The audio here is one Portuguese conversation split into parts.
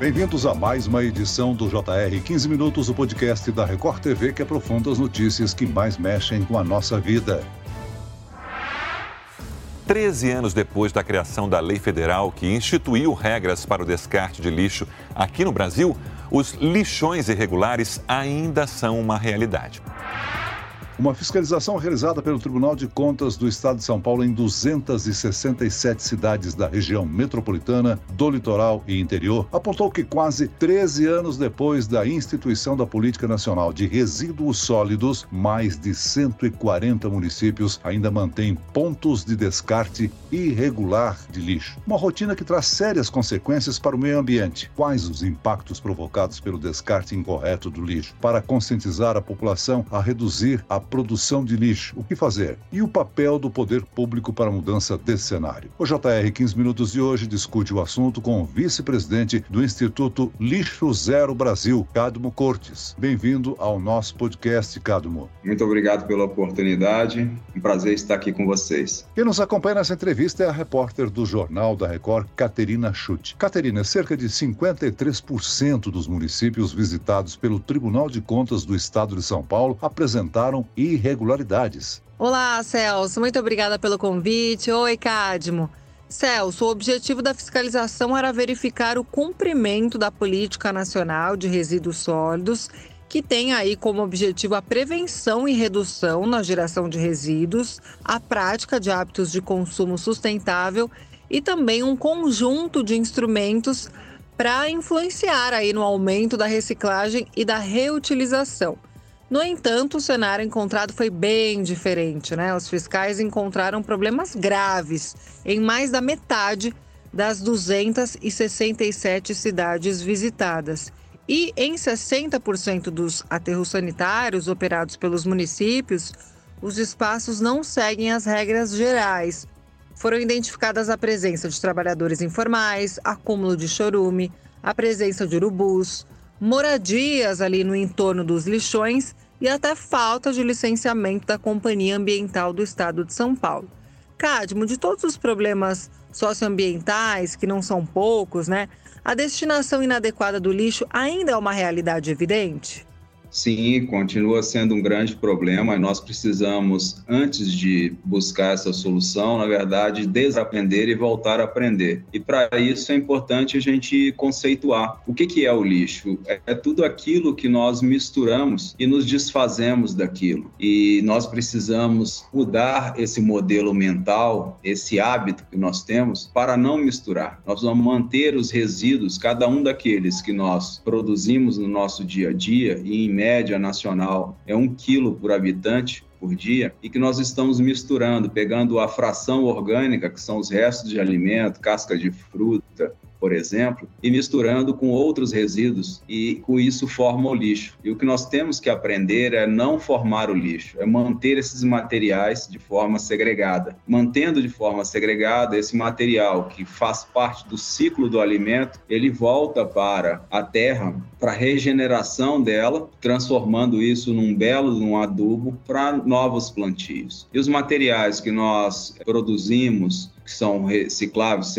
Bem-vindos a mais uma edição do JR 15 Minutos, o podcast da Record TV que aprofunda as notícias que mais mexem com a nossa vida. Treze anos depois da criação da lei federal que instituiu regras para o descarte de lixo aqui no Brasil, os lixões irregulares ainda são uma realidade. Uma fiscalização realizada pelo Tribunal de Contas do Estado de São Paulo em 267 cidades da região metropolitana, do litoral e interior apontou que quase 13 anos depois da instituição da Política Nacional de Resíduos Sólidos, mais de 140 municípios ainda mantêm pontos de descarte irregular de lixo. Uma rotina que traz sérias consequências para o meio ambiente. Quais os impactos provocados pelo descarte incorreto do lixo? Para conscientizar a população a reduzir a produção de lixo. O que fazer? E o papel do poder público para a mudança desse cenário. O JR 15 Minutos de hoje discute o assunto com o vice-presidente do Instituto Lixo Zero Brasil, Cadmo Cortes. Bem-vindo ao nosso podcast, Cadmo. Muito obrigado pela oportunidade. Um prazer estar aqui com vocês. Quem nos acompanha nessa entrevista é a repórter do Jornal da Record, Caterina Chute. Caterina, cerca de 53% dos municípios visitados pelo Tribunal de Contas do Estado de São Paulo apresentaram irregularidades. Olá, Celso. Muito obrigada pelo convite. Oi, Cadmo. Celso, o objetivo da fiscalização era verificar o cumprimento da Política Nacional de Resíduos Sólidos, que tem aí como objetivo a prevenção e redução na geração de resíduos, a prática de hábitos de consumo sustentável e também um conjunto de instrumentos para influenciar aí no aumento da reciclagem e da reutilização. No entanto, o cenário encontrado foi bem diferente, né? Os fiscais encontraram problemas graves em mais da metade das 267 cidades visitadas. E em 60% dos aterros sanitários operados pelos municípios, os espaços não seguem as regras gerais. Foram identificadas a presença de trabalhadores informais, acúmulo de chorume, a presença de urubus, moradias ali no entorno dos lixões e até falta de licenciamento da Companhia Ambiental do Estado de São Paulo. Cadmo, de todos os problemas socioambientais, que não são poucos, né? A destinação inadequada do lixo ainda é uma realidade evidente? Sim, continua sendo um grande problema. Nós precisamos, antes de buscar essa solução, na verdade, desaprender e voltar a aprender. E para isso é importante a gente conceituar o que, que é o lixo. É tudo aquilo que nós misturamos e nos desfazemos daquilo. E nós precisamos mudar esse modelo mental, esse hábito que nós temos, para não misturar. Nós vamos manter os resíduos, cada um daqueles que nós produzimos no nosso dia a dia, e em média nacional é um quilo por habitante por dia e que nós estamos misturando, pegando a fração orgânica, que são os restos de alimento, casca de fruta, por exemplo, e misturando com outros resíduos e com isso forma o lixo. E o que nós temos que aprender é não formar o lixo, é manter esses materiais de forma segregada. Mantendo de forma segregada esse material que faz parte do ciclo do alimento, ele volta para a terra para regeneração dela, transformando isso num belo num adubo para novos plantios. E os materiais que nós produzimos que são recicláveis,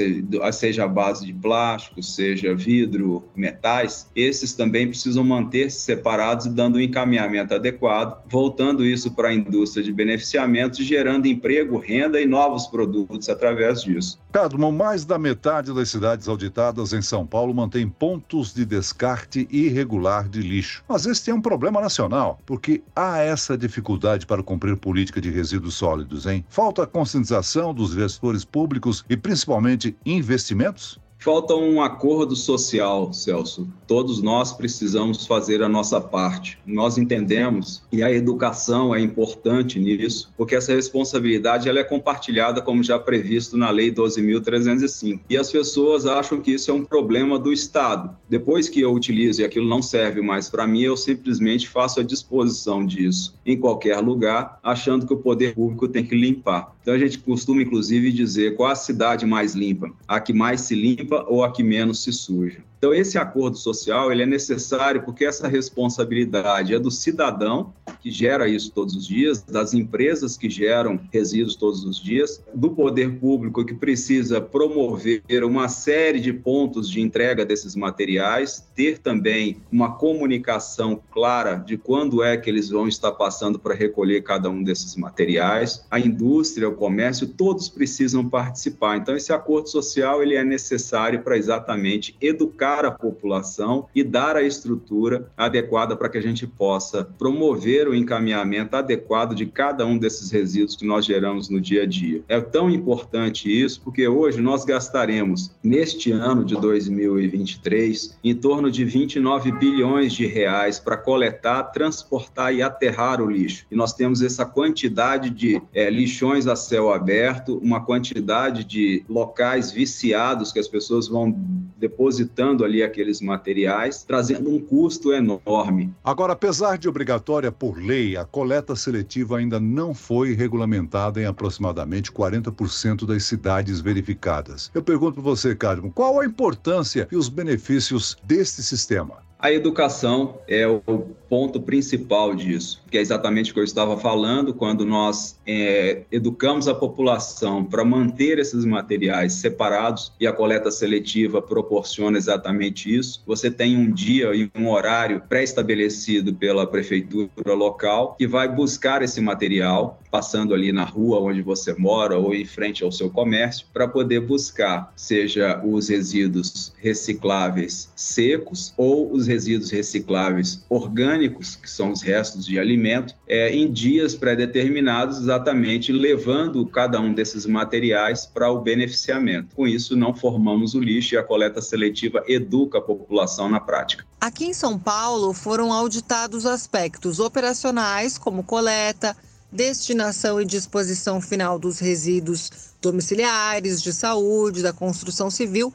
seja a base de plástico, seja vidro, metais, esses também precisam manter-se separados e dando um encaminhamento adequado, voltando isso para a indústria de beneficiamento, gerando emprego, renda e novos produtos através disso. Cadmo, mais da metade das cidades auditadas em São Paulo mantém pontos de descarte irregular de lixo. Mas esse é um problema nacional, porque há essa dificuldade para cumprir política de resíduos sólidos, hein? Falta conscientização dos gestores públicos e principalmente investimentos? Falta um acordo social, Celso. Todos nós precisamos fazer a nossa parte. Nós entendemos e a educação é importante nisso, porque essa responsabilidade ela é compartilhada, como já previsto na Lei 12.305. E as pessoas acham que isso é um problema do Estado. Depois que eu utilizo e aquilo não serve mais para mim, eu simplesmente faço a disposição disso em qualquer lugar, achando que o poder público tem que limpar. Então a gente costuma, inclusive, dizer qual a cidade mais limpa, a que mais se limpa ou a que menos se suja. Então, esse acordo social ele é necessário porque essa responsabilidade é do cidadão que gera isso todos os dias, das empresas que geram resíduos todos os dias, do poder público que precisa promover uma série de pontos de entrega desses materiais, ter também uma comunicação clara de quando é que eles vão estar passando para recolher cada um desses materiais. A indústria, o comércio, todos precisam participar. Então, esse acordo social ele é necessário para exatamente educar a população e dar a estrutura adequada para que a gente possa promover o encaminhamento adequado de cada um desses resíduos que nós geramos no dia a dia. É tão importante isso porque hoje nós gastaremos neste ano de 2023 em torno de 29 bilhões de reais para coletar, transportar e aterrar o lixo. E nós temos essa quantidade de é, lixões a céu aberto, uma quantidade de locais viciados que as pessoas vão depositando ali aqueles materiais, trazendo um custo enorme. Agora, apesar de obrigatória por lei, a coleta seletiva ainda não foi regulamentada em aproximadamente 40% das cidades verificadas. Eu pergunto para você, Cadmo, qual a importância e os benefícios deste sistema? A educação é o ponto principal disso, que é exatamente o que eu estava falando, quando nós é, educamos a população para manter esses materiais separados e a coleta seletiva proporciona exatamente isso. Você tem um dia e um horário pré-estabelecido pela prefeitura local que vai buscar esse material, passando ali na rua onde você mora ou em frente ao seu comércio, para poder buscar, seja os resíduos recicláveis secos ou os resíduos recicláveis orgânicos, que são os restos de alimento, é, em dias pré-determinados, exatamente levando cada um desses materiais para o beneficiamento. Com isso, não formamos o lixo e a coleta seletiva educa a população na prática. Aqui em São Paulo foram auditados aspectos operacionais, como coleta, destinação e disposição final dos resíduos domiciliares, de saúde, da construção civil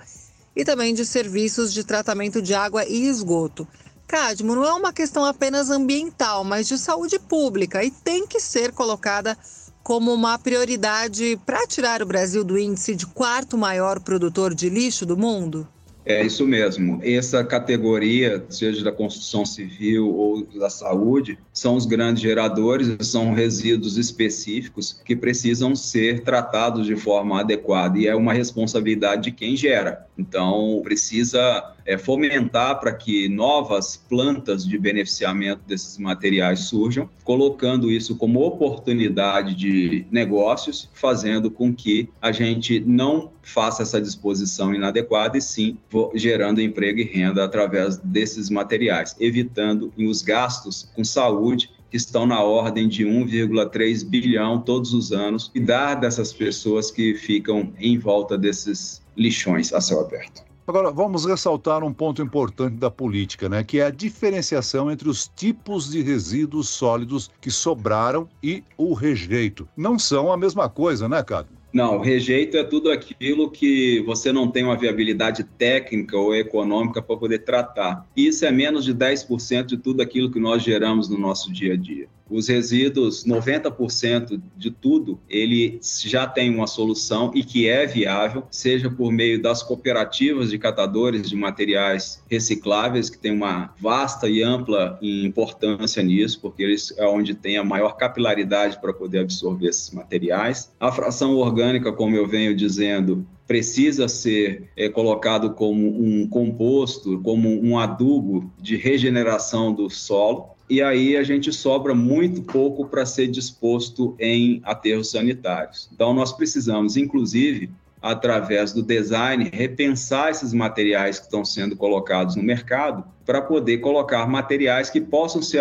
e também de serviços de tratamento de água e esgoto. Cadmo não é uma questão apenas ambiental, mas de saúde pública e tem que ser colocada como uma prioridade para tirar o Brasil do índice de quarto maior produtor de lixo do mundo? É isso mesmo. Essa categoria, seja da construção civil ou da saúde, são os grandes geradores, são resíduos específicos que precisam ser tratados de forma adequada e é uma responsabilidade de quem gera. Então, precisa é, fomentar para que novas plantas de beneficiamento desses materiais surjam, colocando isso como oportunidade de negócios, fazendo com que a gente não faça essa disposição inadequada e sim gerando emprego e renda através desses materiais, evitando os gastos com saúde que estão na ordem de 1,3 bilhão todos os anos e dar dessas pessoas que ficam em volta desses lixões a céu aberto. Agora, vamos ressaltar um ponto importante da política, né? Que é a diferenciação entre os tipos de resíduos sólidos que sobraram e o rejeito. Não são a mesma coisa, né, Cado? Não, rejeito é tudo aquilo que você não tem uma viabilidade técnica ou econômica para poder tratar. Isso é menos de 10% de tudo aquilo que nós geramos no nosso dia a dia os resíduos, 90% de tudo, ele já tem uma solução e que é viável, seja por meio das cooperativas de catadores de materiais recicláveis, que tem uma vasta e ampla importância nisso, porque eles é onde tem a maior capilaridade para poder absorver esses materiais. A fração orgânica, como eu venho dizendo, precisa ser é, colocado como um composto, como um adubo de regeneração do solo e aí a gente sobra muito pouco para ser disposto em aterros sanitários. Então, nós precisamos, inclusive, através do design, repensar esses materiais que estão sendo colocados no mercado para poder colocar materiais que possam ser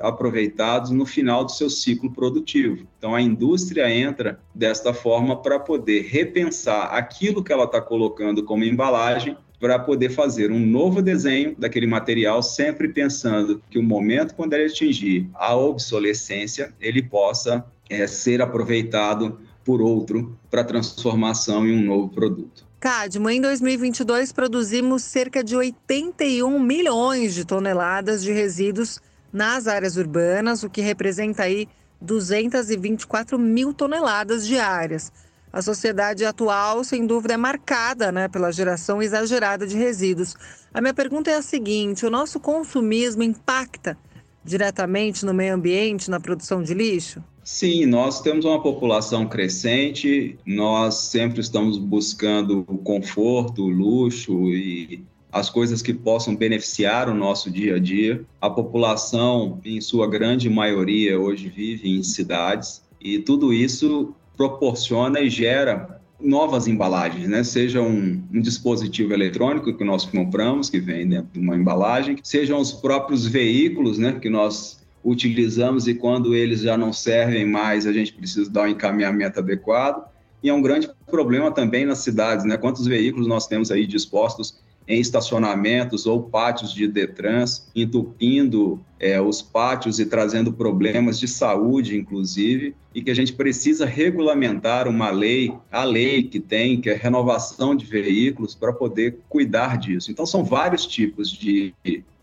aproveitados no final do seu ciclo produtivo. Então, a indústria entra desta forma para poder repensar aquilo que ela está colocando como embalagem para poder fazer um novo desenho daquele material, sempre pensando que o momento quando ele atingir a obsolescência, ele possa é, ser aproveitado por outro para transformação em um novo produto. Cadmo, em 2022 produzimos cerca de 81 milhões de toneladas de resíduos nas áreas urbanas, o que representa aí 224 mil toneladas diárias. A sociedade atual, sem dúvida, é marcada né, pela geração exagerada de resíduos. A minha pergunta é a seguinte: o nosso consumismo impacta diretamente no meio ambiente, na produção de lixo? Sim, nós temos uma população crescente, nós sempre estamos buscando o conforto, o luxo e as coisas que possam beneficiar o nosso dia a dia. A população, em sua grande maioria, hoje vive em cidades e tudo isso proporciona e gera novas embalagens, né? Seja um, um, dispositivo eletrônico que nós compramos, que vem dentro de uma embalagem, sejam os próprios veículos, né? Que nós utilizamos e quando eles já não servem mais, a gente precisa dar um encaminhamento adequado. E é um grande problema também nas cidades, né? Quantos veículos nós temos aí dispostos em estacionamentos ou pátios de Detrans, entupindo é, os pátios e trazendo problemas de saúde, inclusive, e que a gente precisa regulamentar uma lei, a lei que tem, que é renovação de veículos, para poder cuidar disso. Então, são vários tipos de,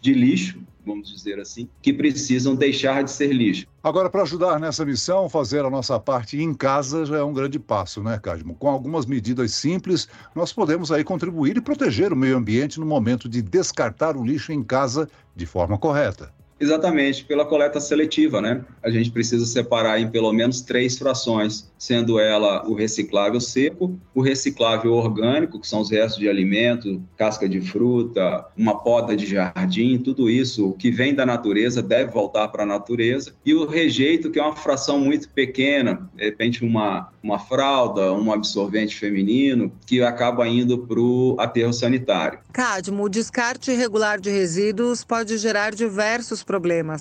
de lixo vamos dizer assim, que precisam deixar de ser lixo. Agora, para ajudar nessa missão, fazer a nossa parte em casa já é um grande passo, né, Cadmo? Com algumas medidas simples, nós podemos aí contribuir e proteger o meio ambiente no momento de descartar o lixo em casa de forma correta. Exatamente, pela coleta seletiva, né? A gente precisa separar em pelo menos três frações, sendo ela o reciclável seco, o reciclável orgânico, que são os restos de alimento, casca de fruta, uma poda de jardim, tudo isso que vem da natureza deve voltar para a natureza, e o rejeito, que é uma fração muito pequena, de repente uma, uma fralda, um absorvente feminino, que acaba indo para o aterro sanitário. Cadmo, o descarte irregular de resíduos pode gerar diversos problemas,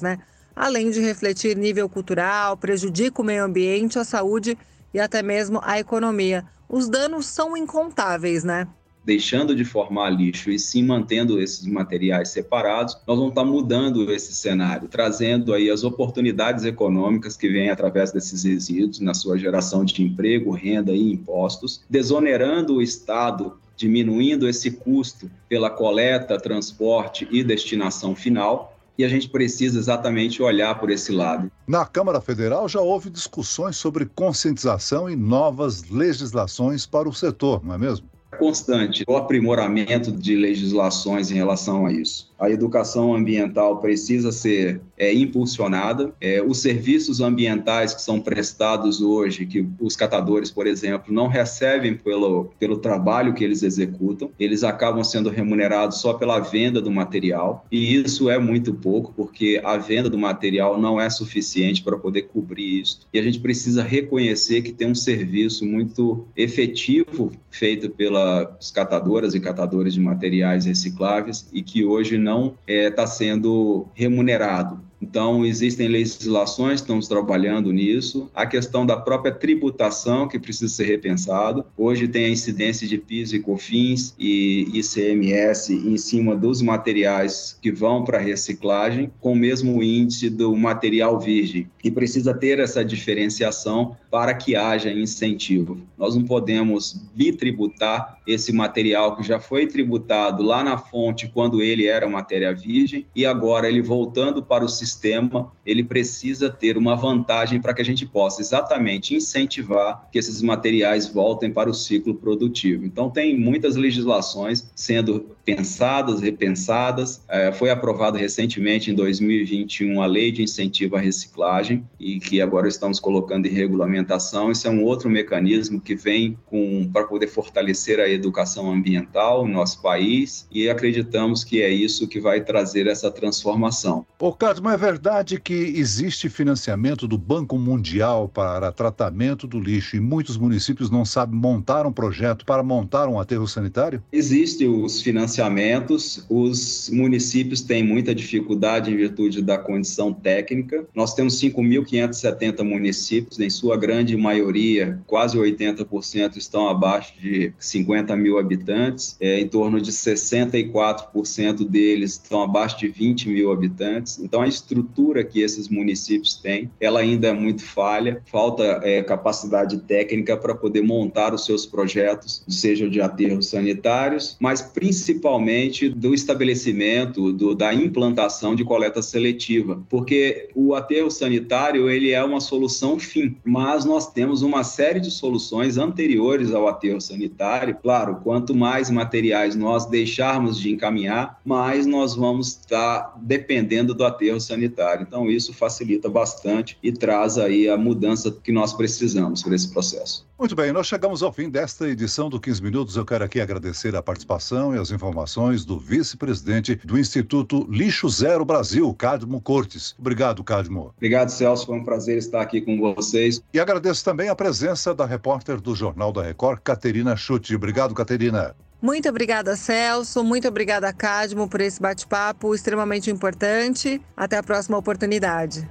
né? Além de refletir nível cultural, prejudica o meio ambiente, a saúde e até mesmo a economia. Os danos são incontáveis, né? deixando de formar lixo e sim mantendo esses materiais separados, nós vamos estar mudando esse cenário, trazendo aí as oportunidades econômicas que vêm através desses resíduos na sua geração de emprego, renda e impostos, desonerando o Estado diminuindo esse custo pela coleta, transporte e destinação final. E a gente precisa exatamente olhar por esse lado. Na Câmara Federal já houve discussões sobre conscientização e novas legislações para o setor, não é mesmo? Constante o aprimoramento de legislações em relação a isso a educação ambiental precisa ser é, impulsionada. É, os serviços ambientais que são prestados hoje, que os catadores, por exemplo, não recebem pelo, pelo trabalho que eles executam, eles acabam sendo remunerados só pela venda do material, e isso é muito pouco, porque a venda do material não é suficiente para poder cobrir isso. E a gente precisa reconhecer que tem um serviço muito efetivo feito pelas catadoras e catadores de materiais recicláveis e que hoje não não está é, tá sendo remunerado. Então, existem legislações, estamos trabalhando nisso. A questão da própria tributação, que precisa ser repensado. Hoje tem a incidência de PIS e COFINS e ICMS em cima dos materiais que vão para reciclagem, com o mesmo índice do material virgem. E precisa ter essa diferenciação para que haja incentivo. Nós não podemos bitributar esse material que já foi tributado lá na fonte quando ele era matéria virgem e agora ele voltando para o sistema sistema ele precisa ter uma vantagem para que a gente possa exatamente incentivar que esses materiais voltem para o ciclo produtivo. Então, tem muitas legislações sendo pensadas, repensadas. É, foi aprovada recentemente, em 2021, a Lei de Incentivo à Reciclagem, e que agora estamos colocando em regulamentação. Isso é um outro mecanismo que vem para poder fortalecer a educação ambiental no nosso país, e acreditamos que é isso que vai trazer essa transformação. Ô, Carlos, mas verdade que existe financiamento do Banco Mundial para tratamento do lixo e muitos municípios não sabem montar um projeto para montar um aterro sanitário? Existem os financiamentos, os municípios têm muita dificuldade em virtude da condição técnica. Nós temos 5.570 municípios, em sua grande maioria, quase 80% estão abaixo de 50 mil habitantes, é, em torno de 64% deles estão abaixo de 20 mil habitantes. Então, a estrutura que esses municípios têm, ela ainda é muito falha, falta é, capacidade técnica para poder montar os seus projetos, seja de aterros sanitários, mas principalmente do estabelecimento, do, da implantação de coleta seletiva, porque o aterro sanitário ele é uma solução fim, mas nós temos uma série de soluções anteriores ao aterro sanitário. Claro, quanto mais materiais nós deixarmos de encaminhar, mais nós vamos estar dependendo do aterro sanitário. Então, isso facilita bastante e traz aí a mudança que nós precisamos para esse processo. Muito bem, nós chegamos ao fim desta edição do 15 Minutos. Eu quero aqui agradecer a participação e as informações do vice-presidente do Instituto Lixo Zero Brasil, Cadmo Cortes. Obrigado, Cadmo. Obrigado, Celso. Foi um prazer estar aqui com vocês. E agradeço também a presença da repórter do Jornal da Record, Caterina Chute. Obrigado, Caterina. Muito obrigada, Celso. Muito obrigada, Cadmo, por esse bate-papo extremamente importante. Até a próxima oportunidade.